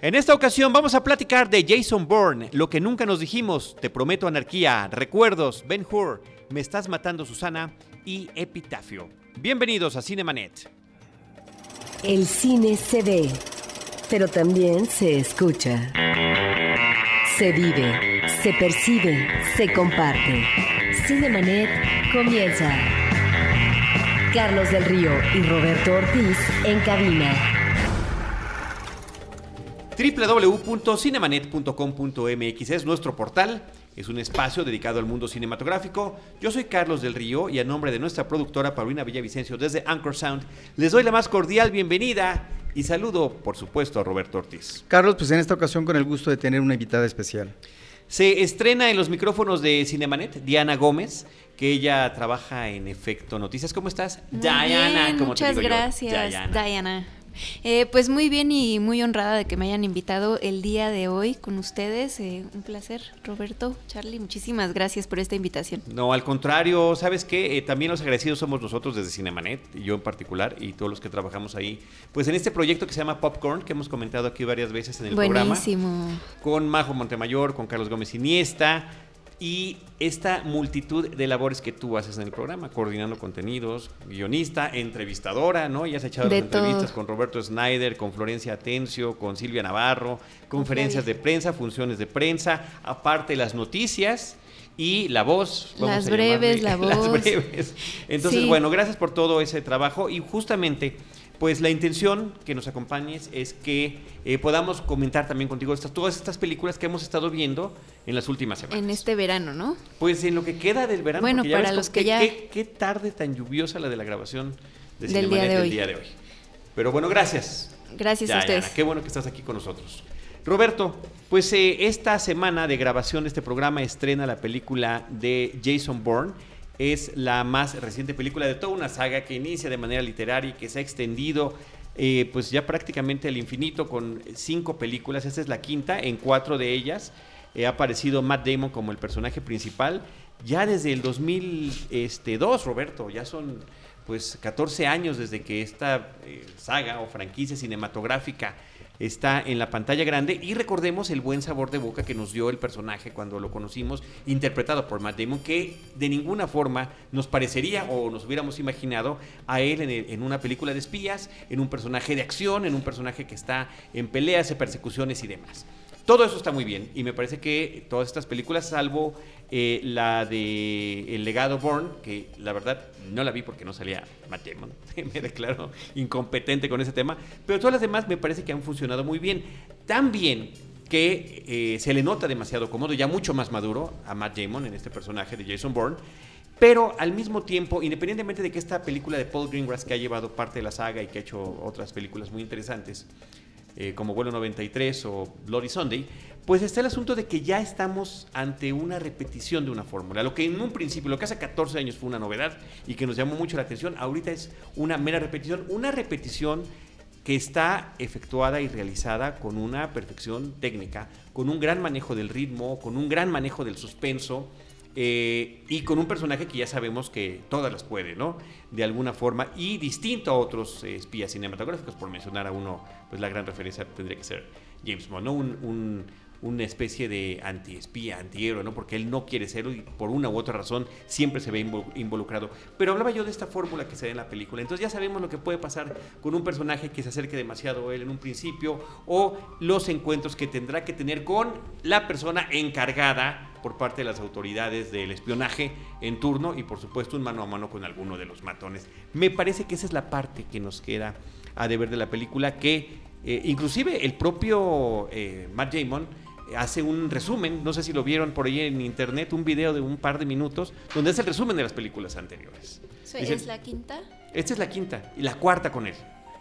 En esta ocasión vamos a platicar de Jason Bourne, lo que nunca nos dijimos, Te prometo anarquía, Recuerdos, Ben Hur, Me estás matando Susana y Epitafio. Bienvenidos a Cinemanet. El cine se ve, pero también se escucha. Se vive, se percibe, se comparte. Cinemanet comienza. Carlos del Río y Roberto Ortiz en cabina www.cinemanet.com.mx es nuestro portal, es un espacio dedicado al mundo cinematográfico. Yo soy Carlos del Río y a nombre de nuestra productora Paulina Villavicencio desde Anchor Sound, les doy la más cordial bienvenida y saludo, por supuesto, a Roberto Ortiz. Carlos, pues en esta ocasión con el gusto de tener una invitada especial. Se estrena en los micrófonos de Cinemanet Diana Gómez, que ella trabaja en Efecto Noticias. ¿Cómo estás? Muy Diana, bien, muchas gracias, Diana. Eh, pues muy bien y muy honrada de que me hayan invitado el día de hoy con ustedes. Eh, un placer, Roberto, Charlie, muchísimas gracias por esta invitación. No, al contrario, ¿sabes qué? Eh, también los agradecidos somos nosotros desde Cinemanet, yo en particular, y todos los que trabajamos ahí, pues en este proyecto que se llama Popcorn, que hemos comentado aquí varias veces en el Buenísimo. programa. Con Majo Montemayor, con Carlos Gómez Iniesta y esta multitud de labores que tú haces en el programa, coordinando contenidos, guionista, entrevistadora, ¿no? Ya has echado las entrevistas con Roberto Snyder, con Florencia Atencio, con Silvia Navarro, conferencias de prensa, funciones de prensa, aparte las noticias y la voz. las breves, la voz. Las breves. Entonces, bueno, gracias por todo ese trabajo y justamente pues la intención que nos acompañes es que eh, podamos comentar también contigo estas, todas estas películas que hemos estado viendo en las últimas semanas. En este verano, ¿no? Pues en lo que queda del verano. Bueno, para los que ya... Qué, tarde tan lluviosa la de la grabación de del día de, hoy. día de hoy. Pero bueno, gracias. Gracias a ustedes. qué bueno que estás aquí con nosotros. Roberto, pues eh, esta semana de grabación de este programa estrena la película de Jason Bourne es la más reciente película de toda una saga que inicia de manera literaria y que se ha extendido eh, pues ya prácticamente al infinito con cinco películas. Esta es la quinta, en cuatro de ellas eh, ha aparecido Matt Damon como el personaje principal. Ya desde el 2002, Roberto, ya son pues 14 años desde que esta eh, saga o franquicia cinematográfica está en la pantalla grande y recordemos el buen sabor de boca que nos dio el personaje cuando lo conocimos, interpretado por Matt Damon, que de ninguna forma nos parecería o nos hubiéramos imaginado a él en, una película de espías, en un personaje de acción, en un personaje que está en peleas, en persecuciones y demás. Todo eso está muy bien y me parece que todas estas películas, salvo eh, la de El legado Born, que la verdad no la vi porque no salía Matt Damon, me declaro incompetente con ese tema, pero todas las demás me parece que han funcionado muy bien. Tan bien que eh, se le nota demasiado cómodo, ya mucho más maduro a Matt Damon en este personaje de Jason Bourne. Pero al mismo tiempo, independientemente de que esta película de Paul Greengrass, que ha llevado parte de la saga y que ha hecho otras películas muy interesantes, eh, como Vuelo 93 o Bloody Sunday, pues está el asunto de que ya estamos ante una repetición de una fórmula. Lo que en un principio, lo que hace 14 años fue una novedad y que nos llamó mucho la atención, ahorita es una mera repetición, una repetición que está efectuada y realizada con una perfección técnica, con un gran manejo del ritmo, con un gran manejo del suspenso. Eh, y con un personaje que ya sabemos que todas las puede, ¿no? De alguna forma, y distinto a otros eh, espías cinematográficos, por mencionar a uno, pues la gran referencia tendría que ser James Bond, ¿no? un, una especie de antiespía, antihéroe, ¿no? Porque él no quiere serlo y por una u otra razón siempre se ve involucrado. Pero hablaba yo de esta fórmula que se da en la película. Entonces ya sabemos lo que puede pasar con un personaje que se acerque demasiado a él en un principio o los encuentros que tendrá que tener con la persona encargada por parte de las autoridades del espionaje en turno y por supuesto un mano a mano con alguno de los matones. Me parece que esa es la parte que nos queda a deber de la película que eh, inclusive el propio eh, Matt Damon hace un resumen, no sé si lo vieron por ahí en internet, un video de un par de minutos, donde es el resumen de las películas anteriores. ¿Es la quinta? Esta es la quinta y la cuarta con él.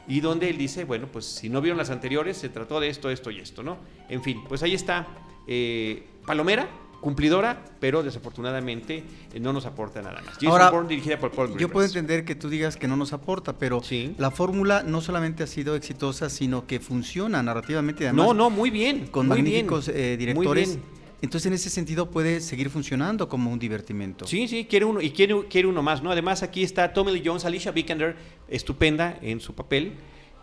Y donde él dice, bueno, pues si no vieron las anteriores, se trató de esto, esto y esto, ¿no? En fin, pues ahí está. Eh, Palomera, cumplidora, pero desafortunadamente eh, no nos aporta nada más. Ahora, dirigida por Paul Yo puedo entender que tú digas que no nos aporta, pero la fórmula no solamente ha sido exitosa, sino que funciona narrativamente. Además, no, no, muy bien. Con magníficos eh, directores. Entonces, en ese sentido, puede seguir funcionando como un divertimento. Sí, sí, quiere uno, y quiere, quiere uno más, ¿no? Además, aquí está Tommy Lee Jones, Alicia Vikander, estupenda en su papel,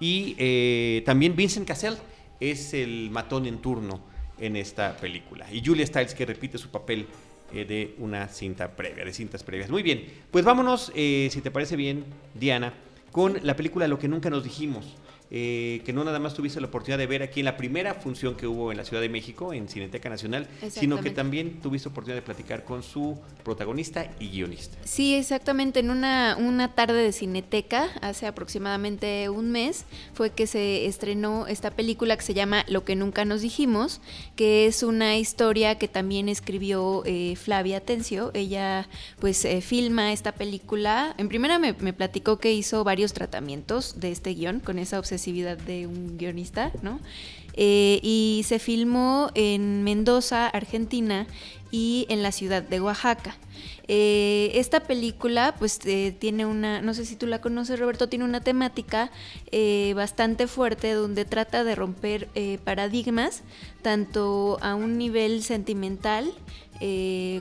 y eh, también Vincent Cassell es el matón en turno en esta película. Y Julia Stiles que repite su papel eh, de una cinta previa, de cintas previas. Muy bien, pues vámonos, eh, si te parece bien, Diana, con la película Lo que nunca nos dijimos. Eh, que no nada más tuviste la oportunidad de ver aquí en la primera función que hubo en la Ciudad de México, en Cineteca Nacional, sino que también tuviste oportunidad de platicar con su protagonista y guionista. Sí, exactamente. En una, una tarde de Cineteca, hace aproximadamente un mes, fue que se estrenó esta película que se llama Lo que nunca nos dijimos, que es una historia que también escribió eh, Flavia Tencio. Ella pues eh, filma esta película. En primera me, me platicó que hizo varios tratamientos de este guion con esa obsesión de un guionista, ¿no? Eh, y se filmó en Mendoza, Argentina, y en la ciudad de Oaxaca. Eh, esta película, pues eh, tiene una, no sé si tú la conoces, Roberto, tiene una temática bastante fuerte donde trata de romper paradigmas, tanto a un nivel sentimental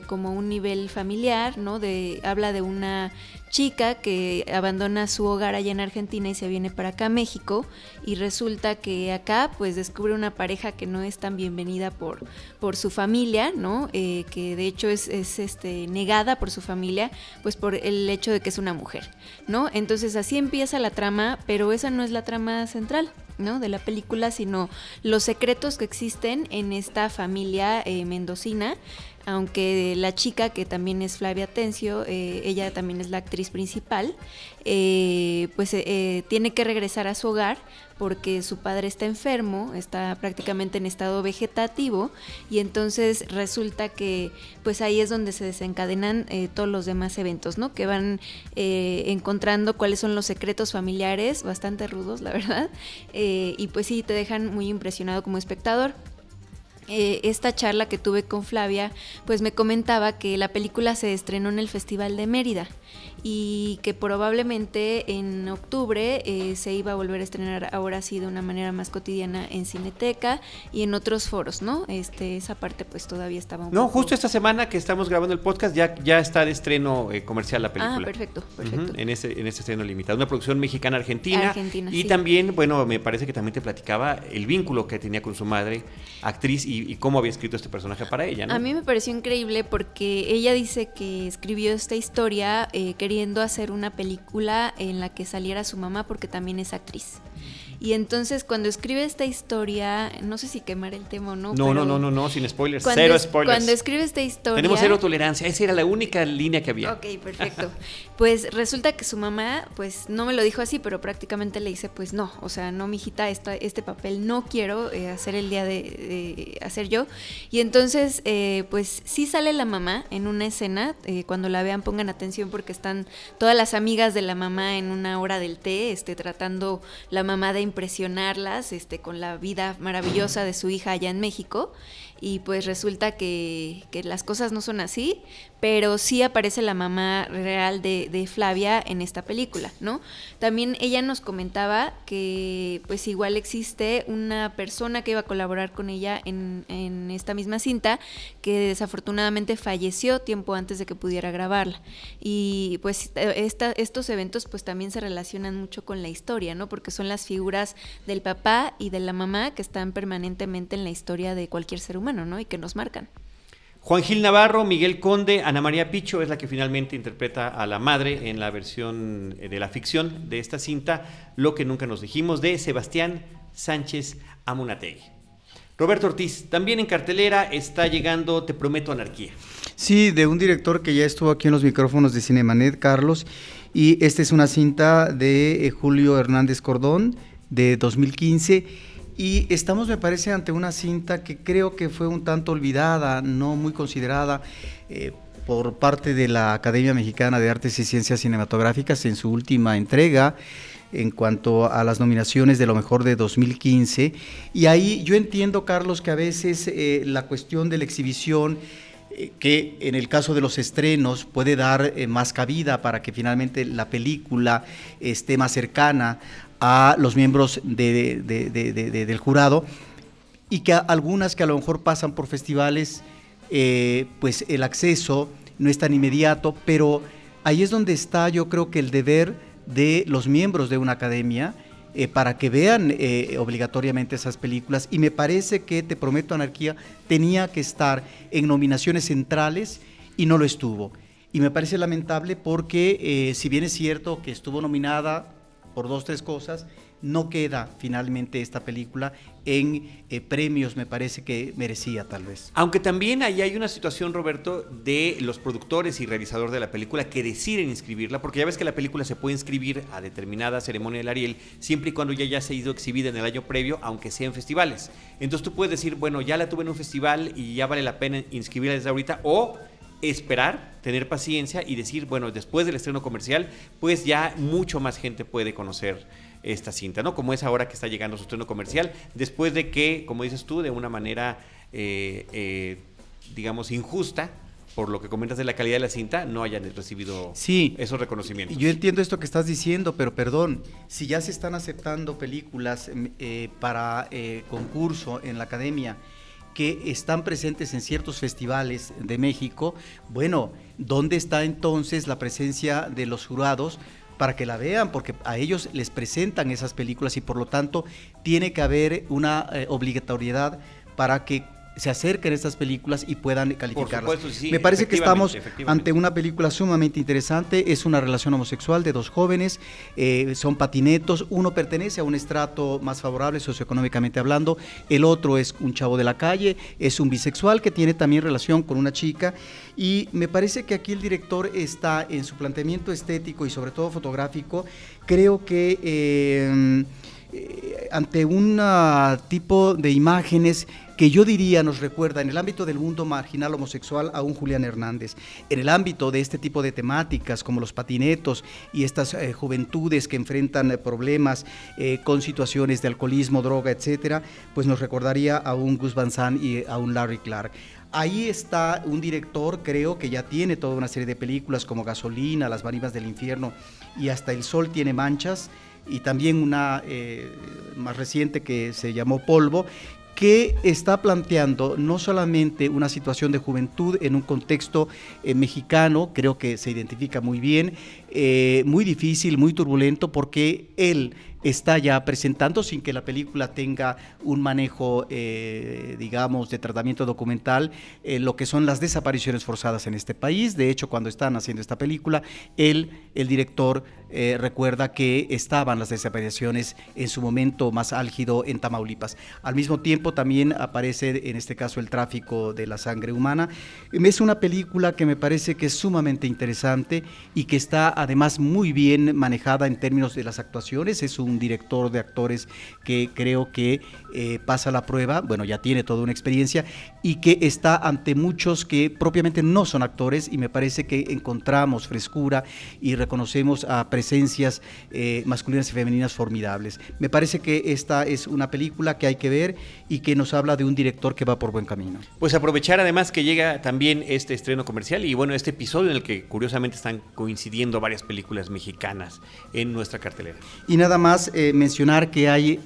como a un nivel familiar, ¿no? De, habla de una chica que abandona su hogar allá en Argentina y se viene para acá a México y resulta que acá pues descubre una pareja que no es tan bienvenida por, por su familia, ¿no? Eh, que de hecho es, este, negada por su familia pues por el hecho de que es una mujer, ¿no? Entonces así empieza la trama, pero esa no es la trama central. ¿no? de la película, sino los secretos que existen en esta familia eh, mendocina aunque la chica, que también es Flavia Tencio, eh, ella también es la actriz principal, eh, pues eh, tiene que regresar a su hogar porque su padre está enfermo, está prácticamente en estado vegetativo y entonces resulta que pues ahí es donde se desencadenan todos los demás eventos, ¿no? Que van encontrando cuáles son los secretos familiares, bastante rudos, la verdad, y pues sí, te dejan muy impresionado como espectador. Eh, esta charla que tuve con Flavia, pues me comentaba que la película se estrenó en el Festival de Mérida y que probablemente en octubre eh, se iba a volver a estrenar ahora sí de una manera más cotidiana en Cineteca y en otros foros, ¿no? Este, esa parte pues todavía estaba un No, justo esta semana que estamos grabando el podcast ya, ya está de estreno eh, comercial la película. Ah, perfecto, perfecto. en, ese, en ese estreno limitado. Una producción mexicana-argentina. y también, bueno, me parece que también te platicaba el vínculo que tenía con su madre, actriz, y, cómo había escrito este personaje para ella, ¿no? A mí me pareció increíble porque ella dice que escribió esta historia eh, queriendo hacer una película en la que saliera su mamá porque también es actriz. Y entonces cuando escribe esta historia, no sé si quemar el tema o no. No, no, no, no, no, sin spoilers, cero spoilers. Cuando escribe esta historia. Tenemos cero tolerancia, esa era la única línea que había. Ok, perfecto. pues resulta que su mamá, pues no me lo dijo así, pero prácticamente le dice, pues no, o sea, no, mijita, esta, este papel no quiero eh, hacer el día de, hacer yo. Y entonces, eh, pues sí sale la mamá en una escena, eh, cuando la vean pongan atención porque están todas las amigas de la mamá en una hora del té, este, tratando la mamá de impresionarlas este, con la vida maravillosa de su hija allá en México y pues resulta que, que, las cosas no son así, pero sí aparece la mamá real de, de, Flavia en esta película, ¿no? También ella nos comentaba que pues igual existe una persona que iba a colaborar con ella en, en esta misma cinta que desafortunadamente falleció tiempo antes de que pudiera grabarla. Y pues esta, estos eventos pues también se relacionan mucho con la historia, ¿no? Porque son las figuras del papá y de la mamá que están permanentemente en la historia de cualquier ser humano, ¿no? Y que nos marcan. Juan Gil Navarro, Miguel Conde, Ana María Picho es la que finalmente interpreta a la madre en la versión eh, de la ficción de esta cinta, Lo que nunca nos dijimos, de Sebastián Sánchez Amunategui. Roberto Ortiz, también en cartelera está llegando Te Prometo Anarquía. Sí, de un director que ya estuvo aquí en los micrófonos de Cinemanet, Carlos, y esta es una cinta de eh, Julio Hernández Cordón de 2015 y estamos, me parece, ante una cinta que creo que fue un tanto olvidada, no muy considerada eh, por parte de la Academia Mexicana de Artes y Ciencias Cinematográficas en su última entrega en cuanto a las nominaciones de lo mejor de 2015. Y ahí yo entiendo, Carlos, que a veces eh, la cuestión de la exhibición eh, que en el caso de los estrenos puede dar más cabida para que finalmente la película esté más cercana a los miembros del jurado y que algunas que a lo mejor pasan por festivales, eh, pues el acceso no es tan inmediato, pero ahí es donde está yo creo que el deber de los miembros de una academia eh, para que vean eh, obligatoriamente esas películas y me parece que Te Prometo Anarquía tenía que estar en nominaciones centrales y no lo estuvo. Y me parece lamentable porque si bien es cierto que estuvo nominada por dos, tres cosas, no queda finalmente esta película en eh, premios, me parece que merecía tal vez. Aunque también ahí hay una situación, Roberto, de los productores y realizador de la película que deciden inscribirla, porque ya ves que la película se puede inscribir a determinada ceremonia del Ariel siempre y cuando ya haya sido exhibida en el año previo, aunque sea en festivales. Entonces tú puedes decir, bueno, ya la tuve en un festival y ya vale la pena inscribirla desde ahorita, o esperar, tener paciencia y decir, bueno, después del estreno comercial, pues ya mucho más gente puede conocer esta cinta, ¿no? Como es ahora que está llegando su estreno comercial, después de que, como dices tú, de una manera, eh, eh, digamos, injusta, por lo que comentas de la calidad de la cinta, no hayan recibido sí, esos reconocimientos. Yo entiendo esto que estás diciendo, pero perdón, si ya se están aceptando películas mm, eh, para concurso en la academia que están presentes en ciertos festivales de México, bueno, ¿dónde está entonces la presencia de los jurados? para que la vean, porque a ellos les presentan esas películas y por lo tanto tiene que haber una eh, obligatoriedad para que se acerquen a estas películas y puedan calificarlas. Me parece que estamos ante una película sumamente interesante. Es una relación homosexual de dos jóvenes, eh, son patinetos. Uno pertenece a un estrato más favorable socioeconómicamente hablando, el otro es un chavo de la calle, es un bisexual que tiene también relación con una chica. Y me parece que aquí el director está en su planteamiento estético y sobre todo fotográfico. Creo que eh, eh, ante un tipo de imágenes que yo diría nos recuerda en el ámbito del mundo marginal homosexual a un Julián Hernández, en el ámbito de este tipo de temáticas como los patinetos y estas eh, juventudes que enfrentan eh, problemas eh, con situaciones de alcoholismo, droga, etcétera, pues nos recordaría a un Gus Van Sant y a un Larry Clark. Ahí está un director, creo que ya tiene toda una serie de películas como Gasolina, Las Marismas del Infierno y Hasta el Sol tiene manchas y también una más reciente que se llamó Polvo, que está planteando no solamente una situación de juventud en un contexto eh, mexicano, creo que se identifica muy bien, eh, muy difícil, muy turbulento, porque él está ya presentando sin que la película tenga un manejo, eh, digamos, de tratamiento documental, lo que son las desapariciones forzadas en este país. De hecho, cuando están haciendo esta película, él, el director, eh, recuerda que estaban las desapariciones en su momento más álgido en Tamaulipas. Al mismo tiempo también aparece en este caso el tráfico de la sangre humana. Es una película que me parece que es sumamente interesante y que está además muy bien manejada en términos de las actuaciones. Es un director de actores que creo que eh, pasa la prueba, bueno, ya tiene toda una experiencia y que está ante muchos que propiamente no son actores y me parece que encontramos frescura y reconocemos a presencias eh, masculinas y femeninas formidables. Me parece que esta es una película que hay que ver y que nos habla de un director que va por buen camino. Pues aprovechar además que llega también este estreno comercial y bueno, este episodio en el que curiosamente están coincidiendo varias películas mexicanas en nuestra cartelera. Y nada más eh, mencionar que hay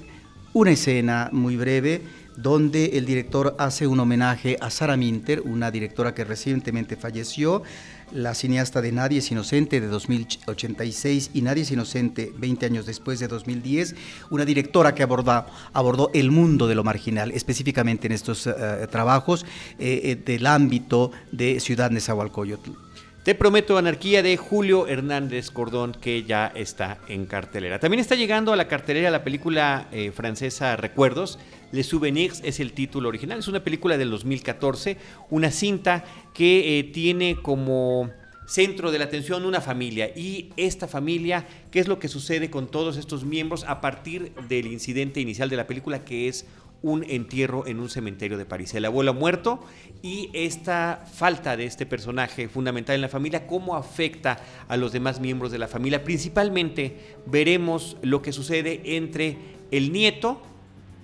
una escena muy breve donde el director hace un homenaje a Sara Minter, una directora que recientemente falleció, la cineasta de Nadie es Inocente de 2086 y Nadie es Inocente 20 años después de 2010, una directora que abordó, abordó el mundo de lo marginal, específicamente en estos eh, trabajos eh, del ámbito de Ciudad Nezahualcóyotl. Te prometo anarquía de Julio Hernández Cordón que ya está en cartelera. También está llegando a la cartelera la película francesa Recuerdos Les Souvenirs es el título original. Es una película del 2014, una cinta que eh, tiene como centro de la atención una familia y esta familia, ¿qué es lo que sucede con todos estos miembros a partir del incidente inicial de la película que es un entierro en un cementerio de París. El abuelo muerto y esta falta de este personaje fundamental en la familia, cómo afecta a los demás miembros de la familia. Principalmente veremos lo que sucede entre el nieto,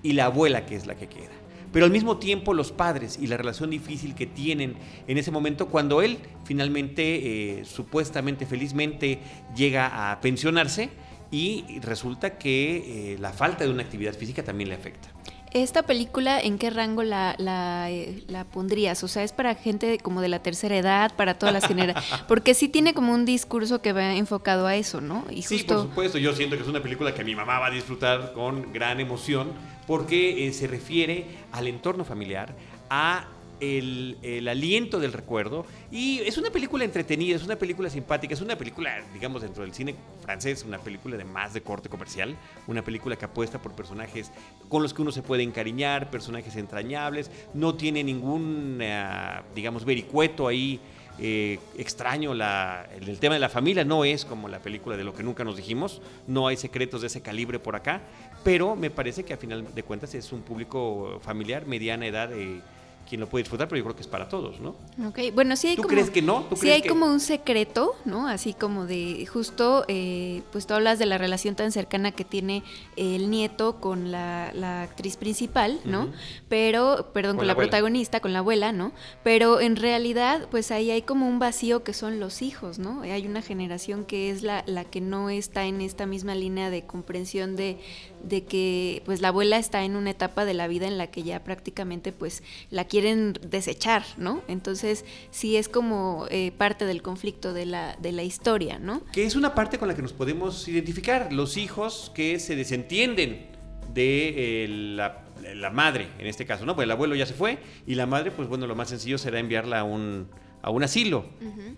y la abuela que es la que queda. Pero al mismo tiempo los padres y la relación difícil que tienen en ese momento cuando él finalmente, eh, supuestamente, felizmente, llega a pensionarse y resulta que eh, la falta de una actividad física también le afecta. ¿Esta película en qué rango la, la, eh, la, pondrías? O sea, ¿es para gente como de la tercera edad, para todas las generaciones? Porque sí tiene como un discurso que va enfocado a eso, ¿no? Y Sí, por supuesto. Yo siento que es una película que mi mamá va a disfrutar con gran emoción porque eh, se refiere al entorno familiar, a el, aliento del recuerdo. Y es una película entretenida, es una película simpática, es una película, digamos, dentro del cine francés, una película de más de corte comercial, una película que apuesta por personajes con los que uno se puede encariñar, personajes entrañables, no tiene ningún, eh, digamos, vericueto ahí. Eh, extraño la, el, tema de la familia no es como la película de lo que nunca nos dijimos, no hay secretos de ese calibre por acá, pero me parece que a final de cuentas es un público familiar, mediana edad, eh, quien lo puede disfrutar, pero yo creo que es para todos, ¿no? Ok, bueno, sí hay ¿Tú como... crees que no? sí hay como un secreto, ¿no? Así como de, justo, eh, pues tú hablas de la relación tan cercana que tiene el nieto con la, actriz principal, ¿no? Pero, perdón, con, la, protagonista, con la abuela, ¿no? Pero en realidad, pues ahí hay como un vacío que son los hijos, ¿no? Hay una generación que es la, la que no está en esta misma línea de comprensión de, de que, pues la abuela está en una etapa de la vida en la que ya prácticamente, pues, la quieren desechar, ¿no? Entonces, sí es como eh, parte del conflicto de la, de la historia, ¿no? Que es una parte con la que nos podemos identificar, los hijos que se desentienden de eh, la, la, madre, en este caso, ¿no? Pues el abuelo ya se fue y la madre, pues bueno, lo más sencillo será enviarla a un a un asilo,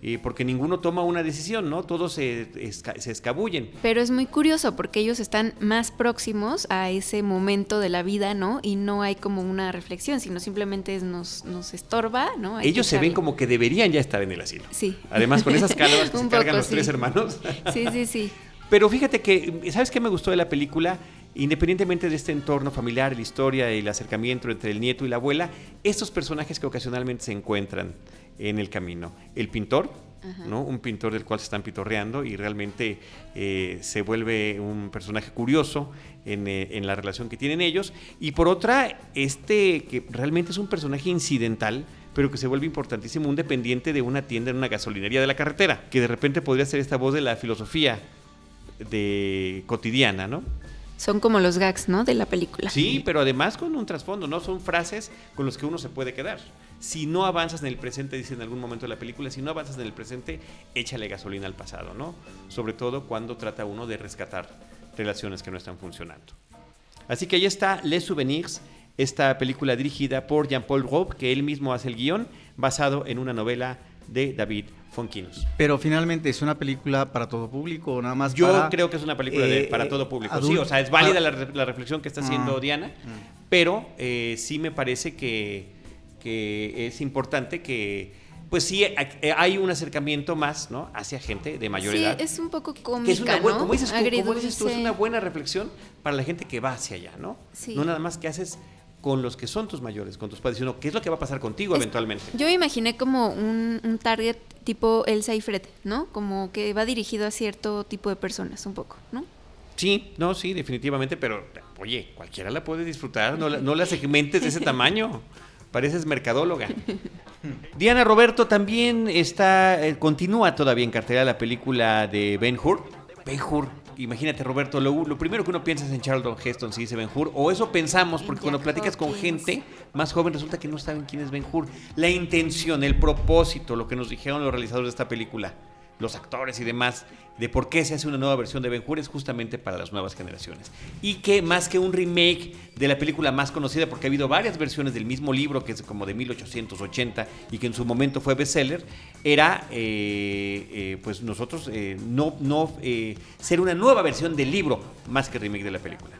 y porque ninguno toma una decisión, ¿no? Todos se, se, escabullen. Pero es muy curioso porque ellos están más próximos a ese momento de la vida, ¿no? Y no hay como una reflexión, sino simplemente nos, nos estorba, ¿no? ellos se ven como que deberían ya estar en el asilo. Sí. Además, con esas calvas que se cargan los tres hermanos. sí, sí, sí. Pero fíjate que, ¿sabes qué me gustó de la película? Independientemente de este entorno familiar, la historia y el acercamiento entre el nieto y la abuela, estos personajes que ocasionalmente se encuentran en el camino. El pintor, ¿no? un pintor del cual se están pitorreando y realmente eh, se vuelve un personaje curioso eh, en, la relación que tienen ellos. Y por otra, este que realmente es un personaje incidental, pero que se vuelve importantísimo, un dependiente de una tienda en una gasolinería de la carretera, que de repente podría ser esta voz de la filosofía de cotidiana, ¿no? Son como los gags, ¿no? De la película. Sí, pero además con un trasfondo, ¿no? Son frases con las que uno se puede quedar. Si no avanzas en el presente, dice en algún momento de la película, si no avanzas en el presente, échale gasolina al pasado, ¿no? Sobre todo cuando trata uno de rescatar relaciones que no están funcionando. Así que ahí está Les Souvenirs, esta película dirigida por Jean-Paul Robe, que él mismo hace el guion, basado en una novela de David Fonquinos. Pero finalmente es una película para todo público o nada más Yo creo que es una película para eh, todo público. sí, o sea, es válida la, reflexión que está haciendo ah, Diana, mm. pero eh, sí me parece que, que es importante que pues sí eh, hay un acercamiento más, ¿no? Hacia gente de mayor edad. Sí, es un poco cómica, es una como dices tú, es una buena reflexión para la gente que va hacia allá, ¿no? No nada más que haces con los que son tus mayores, con tus padres, sino qué es lo que va a pasar contigo eventualmente. Yo imaginé como un, target tipo Elsa y Fred, ¿no? Como que va dirigido a cierto tipo de personas, un poco, ¿no? Sí, no, sí, definitivamente, pero oye, cualquiera la puede disfrutar, no la, no la segmentes de ese tamaño. Pareces mercadóloga. Diana Roberto también está, eh, continúa todavía en cartera la película de Ben Hur. Ben Hur, imagínate, Roberto, lo, primero que uno piensa es en Charlton Heston, si dice Ben Hur, o eso pensamos, porque cuando platicas con gente más joven resulta que no saben quién es Ben Hur. La intención, el propósito, lo que nos dijeron los realizadores de esta película los actores y demás, de por qué se hace una nueva versión de Ben Hur es justamente para las nuevas generaciones. Y que más que un remake de la película más conocida, porque ha habido varias versiones del mismo libro, que es como de 1880 y que en su momento fue bestseller, era eh, eh, pues nosotros eh, no, no ser una nueva versión del libro más que remake de la película.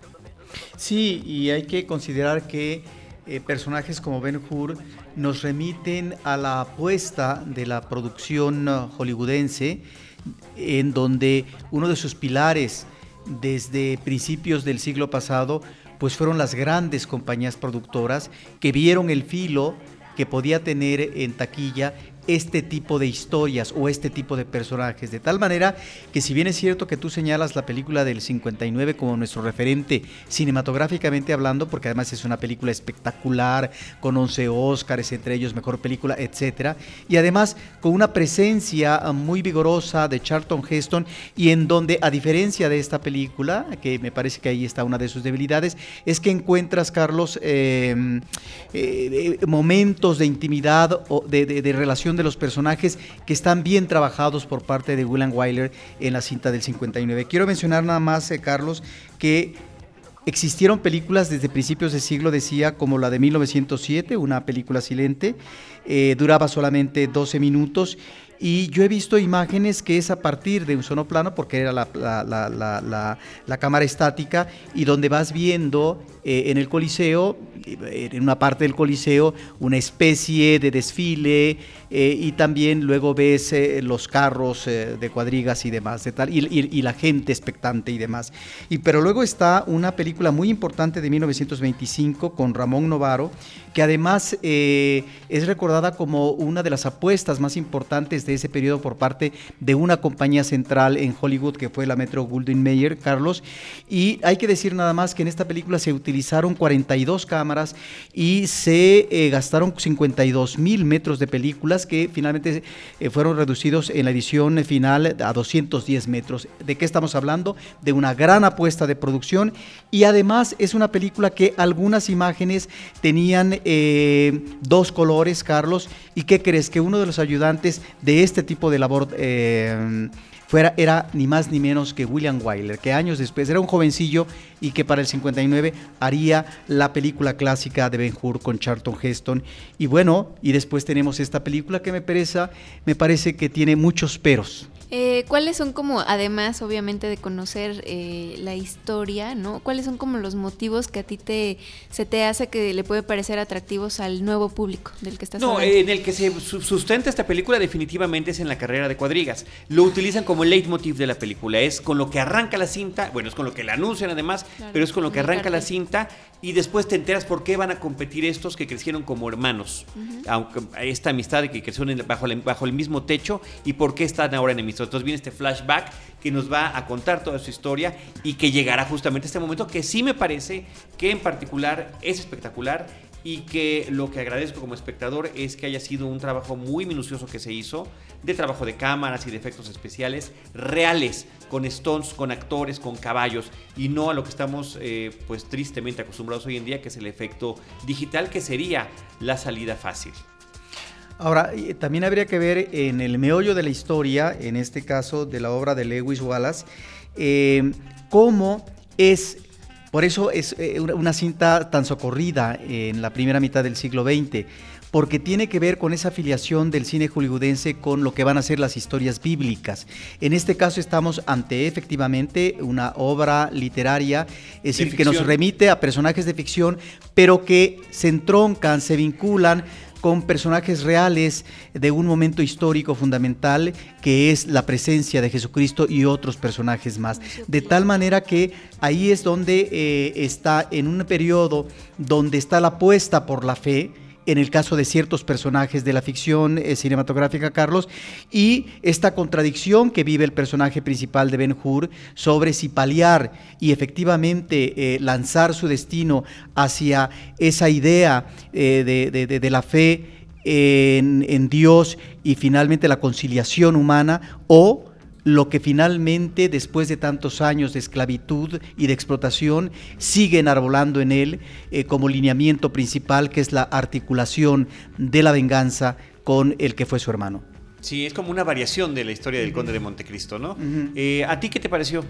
Sí, y hay que considerar que personajes como Ben Hur nos remiten a la apuesta de la producción uh, hollywoodense, en donde uno de sus pilares desde principios del siglo pasado, pues fueron las grandes compañías productoras que vieron el filo que podía tener en taquilla este tipo de historias o este tipo de personajes. De tal manera que si bien es cierto que tú señalas la película del 59 como nuestro referente cinematográficamente hablando, porque además es una película espectacular, con 11 Oscars, entre ellos mejor película, etcétera, y además con una presencia muy vigorosa de Charlton Heston y en donde, a diferencia de esta película, que me parece que ahí está una de sus debilidades, es que encuentras, Carlos, eh, eh, momentos de intimidad o de relación de los personajes que están bien trabajados por parte de William Wyler en la cinta del 59. Quiero mencionar nada más, eh, Carlos, que existieron películas desde principios de siglo, decía, como la de 1907, una película silente, eh, duraba solamente 12 minutos y yo he visto imágenes que es a partir de un sonoplano, porque era la, la, cámara estática, y donde vas viendo eh, en el Coliseo, eh, en una parte del Coliseo, una especie de desfile, eh, y también luego ves los carros de cuadrigas y demás, de tal, y, y, la gente expectante y demás. Y, pero luego está una película muy importante de 1925 con Ramón Novaro, que además es recordada como una de las apuestas más importantes de ese periodo por parte de una compañía central en Hollywood que fue la Metro Goldwyn Mayer, Carlos. Y hay que decir nada más que en esta película se utilizaron 42 cámaras y se eh, gastaron 52 mil metros de películas que finalmente eh, fueron reducidos en la edición final a 210 metros. ¿De qué estamos hablando? De una gran apuesta de producción y además es una película que algunas imágenes tenían eh, dos colores, Carlos, y ¿qué crees? Que uno de los ayudantes de este tipo de labor eh, fuera, era ni más ni menos que William Wyler, que años después era un jovencillo y que para el 59 haría la película clásica de Ben Hur con Charlton Heston. Y bueno, y después tenemos esta película que me parece, me parece que tiene muchos peros. Eh, ¿Cuáles son como, además obviamente de conocer eh, la historia, ¿no? ¿Cuáles son como los motivos que a ti te se te hace que le puede parecer atractivos al nuevo público del que estás no, hablando? No, en el que se sustenta esta película definitivamente es en la carrera de cuadrigas. Lo utilizan como el leitmotiv de la película, es con lo que arranca la cinta, bueno, es con lo que la anuncian además, pero es con lo que arranca la cinta y después te enteras por qué van a competir estos que crecieron como hermanos, aunque esta amistad de que crecieron bajo, el, bajo el mismo techo y por qué están ahora enemigos. Entonces viene este flashback que nos va a contar toda su historia y que llegará justamente a este momento que sí me parece que en particular es espectacular y que lo que agradezco como espectador es que haya sido un trabajo muy minucioso que se hizo, de trabajo de cámaras y de efectos especiales reales, con stones, con actores, con caballos, y no a lo que estamos eh, pues tristemente acostumbrados hoy en día, que es el efecto digital, que sería la salida fácil. Ahora, también habría que ver en el meollo de la historia, en este caso de la obra de Lewis Wallace, eh, cómo es por eso es eh, una cinta tan socorrida en la primera mitad del siglo XX, porque tiene que ver con esa afiliación del cine hollywoodense con lo que van a ser las historias bíblicas. En este caso estamos ante efectivamente una obra literaria, es decir, que nos remite a personajes de ficción, pero que se entroncan, se vinculan con personajes reales de un momento histórico fundamental que es la presencia de Jesucristo y otros personajes más. De tal manera que ahí es donde eh, está en un periodo donde está la apuesta por la fe, en el caso de ciertos personajes de la ficción eh, cinematográfica, Carlos, y esta contradicción que vive el personaje principal de Ben Hur sobre si paliar y efectivamente eh, lanzar su destino hacia esa idea eh, de, la fe en, en Dios y finalmente la conciliación humana o lo que finalmente, después de tantos años de esclavitud y de explotación, sigue enarbolando en él eh, como lineamiento principal, que es la articulación de la venganza con el que fue su hermano. Sí, es como una variación de la historia del Conde de Montecristo, ¿no? Eh, ¿A ti qué te pareció?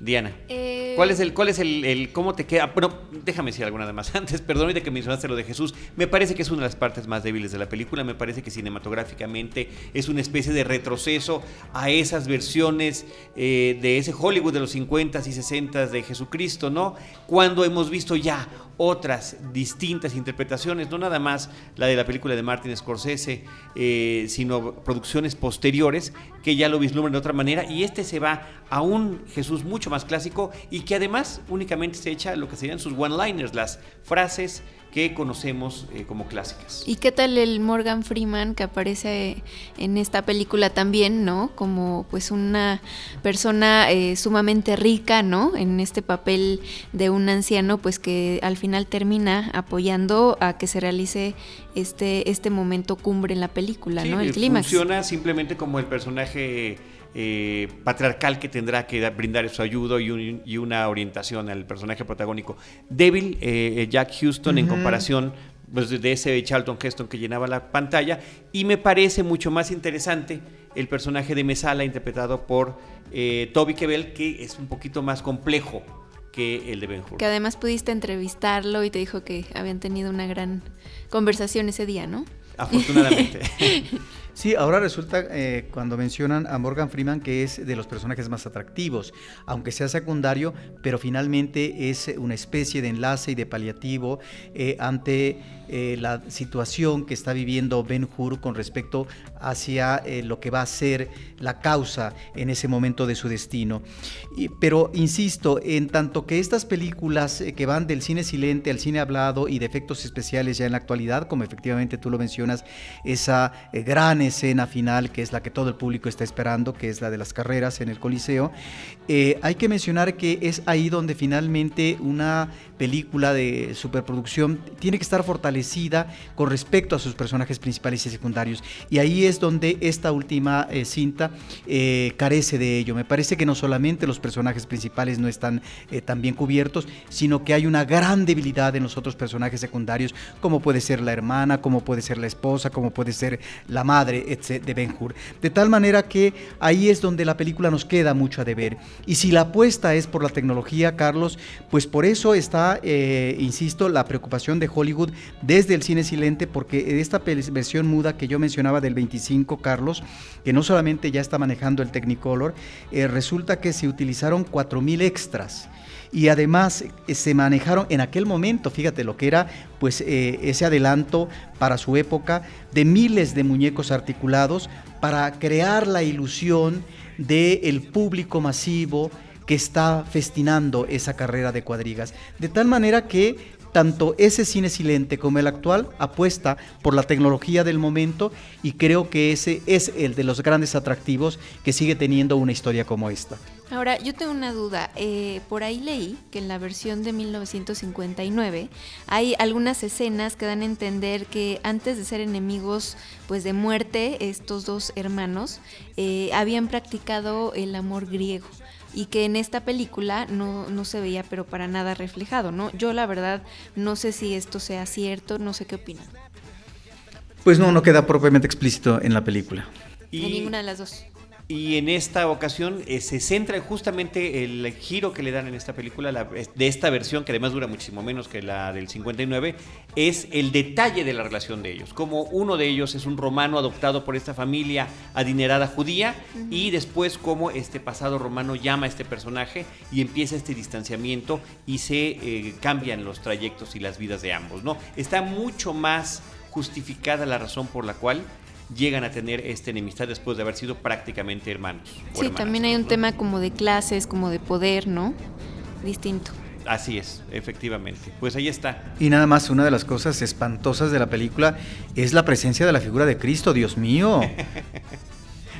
Diana. Eh, ¿Cuál es el, cuál es el, cómo te queda? Bueno, déjame decir alguna más antes, perdón de que mencionaste lo de Jesús. Me parece que es una de las partes más débiles de la película. Me parece que cinematográficamente es una especie de retroceso a esas versiones eh, de ese Hollywood de los 50s y 60s de Jesucristo, ¿no? Cuando hemos visto ya otras distintas interpretaciones, no nada más la de la película de Martin Scorsese, eh, sino producciones posteriores que ya lo vislumbran de otra manera y este se va a un Jesús mucho más clásico y que además únicamente se echa lo que serían sus one-liners, las frases que conocemos eh, como clásicas. ¿Y qué tal el Morgan Freeman que aparece en esta película también, ¿no? Como pues una persona eh, sumamente rica, ¿no? En este papel de un anciano, pues que al final termina apoyando a que se realice este, este momento cumbre en la película, ¿no? El clímax. Funciona simplemente como el personaje eh, patriarcal que tendrá que brindar su ayuda y, una orientación al personaje protagónico. Débil, eh, Jack Houston, en comparación pues, de ese Charlton Heston que llenaba la pantalla, y me parece mucho más interesante el personaje de Mesala, interpretado por eh, Toby Kebbell, que es un poquito más complejo que el de Ben Hur. Que además pudiste entrevistarlo y te dijo que habían tenido una gran conversación ese día, ¿no? Afortunadamente. Sí, ahora resulta eh, cuando mencionan a Morgan Freeman que es de los personajes más atractivos, aunque sea secundario, pero finalmente es una especie de enlace y de paliativo eh, ante eh, la situación que está viviendo Ben Hur con respecto hacia lo que va a ser la causa en ese momento de su destino. pero insisto, en tanto que estas películas que van del cine silente al cine hablado y de efectos especiales ya en la actualidad, como efectivamente tú lo mencionas, esa gran escena final, que es la que todo el público está esperando, que es la de las carreras en el Coliseo, eh, hay que mencionar que es ahí donde finalmente una película de superproducción tiene que estar fortalecida con respecto a sus personajes principales y secundarios. Y ahí es donde esta última eh, cinta eh, carece de ello. Me parece que no solamente los personajes principales no están tan bien cubiertos, sino que hay una gran debilidad en los otros personajes secundarios, como puede ser la hermana, como puede ser la esposa, como puede ser la madre de Ben Hur. De tal manera que ahí es donde la película nos queda mucho a deber. Y si la apuesta es por la tecnología, Carlos, pues por eso está, eh, insisto, la preocupación de Hollywood desde el cine silente, porque esta versión muda que yo mencionaba del 25, Carlos, que no solamente ya está manejando el Technicolor, eh, resulta que se utilizaron 4.000 extras y además eh, se manejaron en aquel momento, fíjate lo que era pues eh, ese adelanto para su época de miles de muñecos articulados para crear la ilusión del el público masivo que está festinando esa carrera de cuadrigas. De tal manera que tanto ese cine silente como el actual apuesta por la tecnología del momento y creo que ese es el de los grandes atractivos que sigue teniendo una historia como esta. Ahora, yo tengo una duda. Eh, por ahí leí que en la versión de 1959 hay algunas escenas que dan a entender que antes de ser enemigos pues de muerte, estos dos hermanos eh, habían practicado el amor griego y que en esta película no, no se veía pero para nada reflejado, ¿no? Yo la verdad no sé si esto sea cierto, no sé qué opinan. Pues no, no queda propiamente explícito en la película. Y... En ninguna de las dos. Y en esta ocasión eh, se centra justamente el giro que le dan en esta película, de esta versión, que además dura muchísimo menos que la del 59, es el detalle de la relación de ellos. Como uno de ellos es un romano adoptado por esta familia adinerada judía, y después como este pasado romano llama a este personaje y empieza este distanciamiento y se eh, cambian los trayectos y las vidas de ambos. ¿no? Está mucho más justificada la razón por la cual llegan a tener esta enemistad después de haber sido prácticamente hermanos. Sí, también hay un tema como de clases, como de poder, ¿no? Distinto. Así es, efectivamente. Pues ahí está. Y nada más, una de las cosas espantosas de la película es la presencia de la figura de Cristo, Dios mío.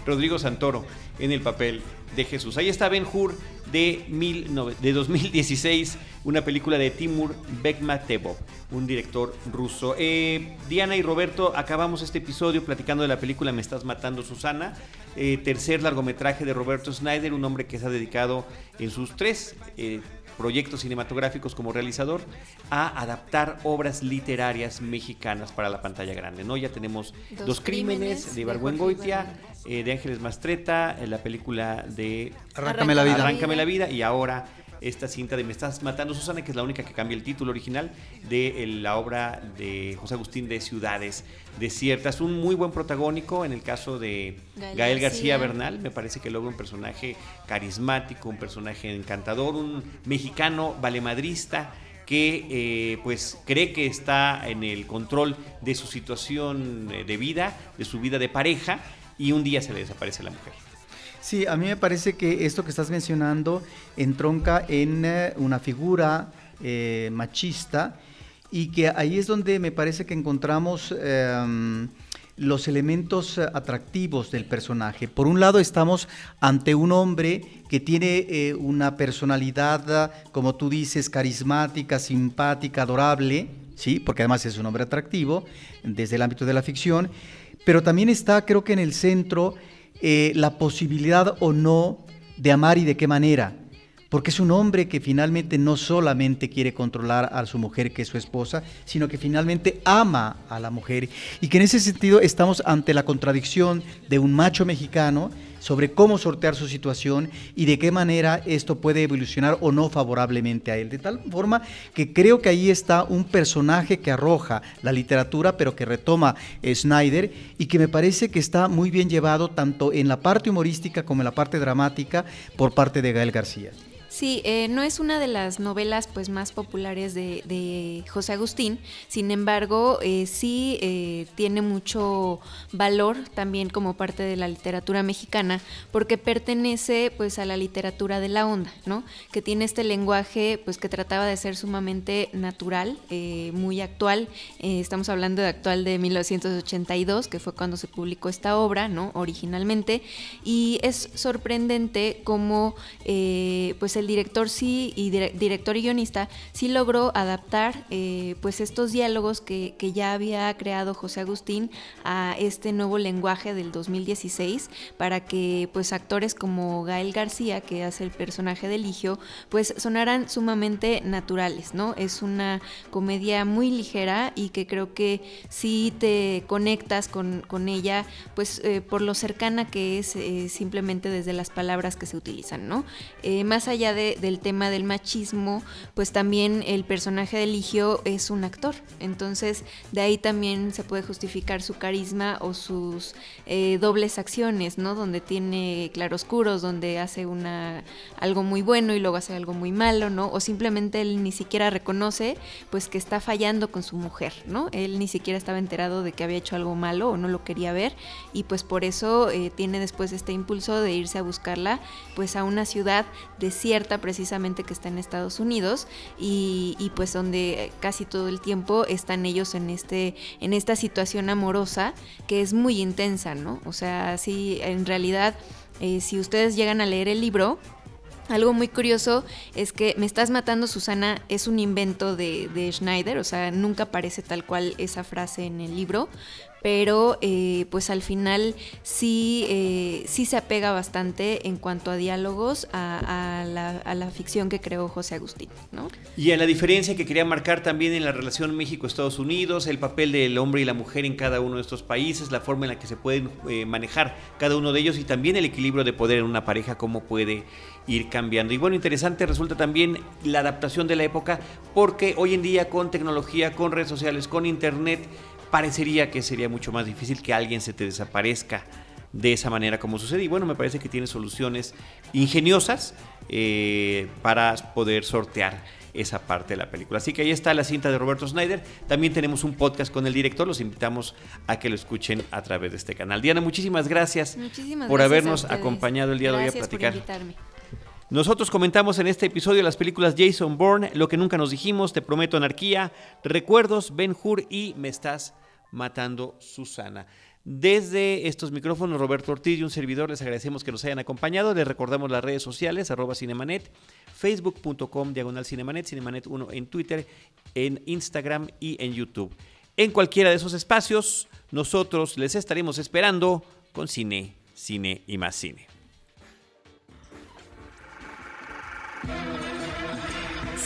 Rodrigo Santoro en el papel de Jesús. Ahí está Ben Hur de, de 2016, una película de Timur Bekmatevov, un director ruso. Eh, Diana y Roberto, acabamos este episodio platicando de la película Me estás matando, Susana, eh, tercer largometraje de Roberto Snyder, un hombre que se ha dedicado en sus tres eh, proyectos cinematográficos como realizador a adaptar obras literarias mexicanas para la pantalla grande. ¿no? Ya tenemos Dos, Crímenes, de Ibargüengoitia, eh, de Ángeles Mastreta, la película de Arráncame la vida. Arráncame la vida y ahora esta cinta de Me estás matando Susana, que es la única que cambia el título original de la obra de José Agustín de Ciudades Desiertas. Un muy buen protagónico en el caso de Gael, García. Bernal, me parece que logra un personaje carismático, un personaje encantador, un mexicano valemadrista que eh, pues cree que está en el control de su situación de vida, de su vida de pareja, y un día se le desaparece la mujer. Sí, a mí me parece que esto que estás mencionando entronca en eh, una figura eh, machista y que ahí es donde me parece que encontramos em, los elementos atractivos del personaje. Por un lado estamos ante un hombre que tiene eh, una personalidad, como tú dices, carismática, simpática, adorable, ¿sí? porque además es un hombre atractivo desde el ámbito de la ficción, pero también está, creo que en el centro, eh, la posibilidad o no de amar y de qué manera porque es un hombre que finalmente no solamente quiere controlar a su mujer, que es su esposa, sino que finalmente ama a la mujer. Y que en ese sentido estamos ante la contradicción de un macho mexicano sobre cómo sortear su situación y de qué manera esto puede evolucionar o no favorablemente a él. De tal forma que creo que ahí está un personaje que arroja la literatura, pero que retoma Snyder y que me parece que está muy bien llevado tanto en la parte humorística como en la parte dramática por parte de Gael García. Sí, eh, no es una de las novelas pues más populares de, José Agustín, sin embargo eh, sí eh, tiene mucho valor también como parte de la literatura mexicana porque pertenece pues a la literatura de la onda, ¿no? Que tiene este lenguaje pues que trataba de ser sumamente natural, muy actual. estamos hablando de actual de 1982, que fue cuando se publicó esta obra, ¿no? Originalmente y es sorprendente cómo pues el director sí, y director y guionista, sí logró adaptar eh, pues estos diálogos que, ya había creado José Agustín a este nuevo lenguaje del 2016 para que pues actores como Gael García, que hace el personaje de Ligio, pues sonaran sumamente naturales, ¿no? Es una comedia muy ligera y que creo que sí te conectas con, ella, pues eh, por lo cercana que es eh, simplemente desde las palabras que se utilizan, ¿no? más allá de del tema del machismo, pues también el personaje de Ligio es un actor. Entonces, de ahí también se puede justificar su carisma o sus eh, dobles acciones, ¿no? Donde tiene claroscuros, donde hace una algo muy bueno y luego hace algo muy malo, ¿no? O simplemente él ni siquiera reconoce, pues, que está fallando con su mujer, ¿no? Él ni siquiera estaba enterado de que había hecho algo malo o no lo quería ver y pues por eso eh, tiene después este impulso de irse a buscarla, pues, a una ciudad desierta precisamente que está en Estados Unidos y, pues donde casi todo el tiempo están ellos en, este, en esta situación amorosa que es muy intensa, ¿no? O sea, sí, en realidad, eh, si ustedes llegan a leer el libro, algo muy curioso es que Me estás matando, Susana, es un invento de, de, Schneider, o sea, nunca aparece tal cual esa frase en el libro, pero eh, pues al final sí, eh, sí se apega bastante en cuanto a diálogos a, la, ficción que creó José Agustín. ¿no? Y a la diferencia que quería marcar también en la relación México-Estados Unidos, el papel del hombre y la mujer en cada uno de estos países, la forma en la que se pueden eh, manejar cada uno de ellos y también el equilibrio de poder en una pareja, cómo puede ir cambiando. Y bueno, interesante resulta también la adaptación de la época porque hoy en día con tecnología, con redes sociales, con internet, parecería que sería mucho más difícil que alguien se te desaparezca de esa manera como sucede. Y bueno, me parece que tiene soluciones ingeniosas eh, para poder sortear esa parte de la película. Así que ahí está la cinta de Roberto Snyder. También tenemos un podcast con el director. Los invitamos a que lo escuchen a través de este canal. Diana, muchísimas gracias por habernos acompañado el día de hoy a platicar. Nosotros comentamos en este episodio las películas Jason Bourne, Lo que nunca nos dijimos, Te prometo anarquía, Recuerdos, Ben Hur y Me estás matando Susana. Desde estos micrófonos, Roberto Ortiz y un servidor, les agradecemos que nos hayan acompañado. Les recordamos las redes sociales, arroba cinemanet, facebook.com, diagonal cinemanet, cinemanet 1 en Twitter, en Instagram y en YouTube. En cualquiera de esos espacios, nosotros les estaremos esperando con cine, cine y más cine.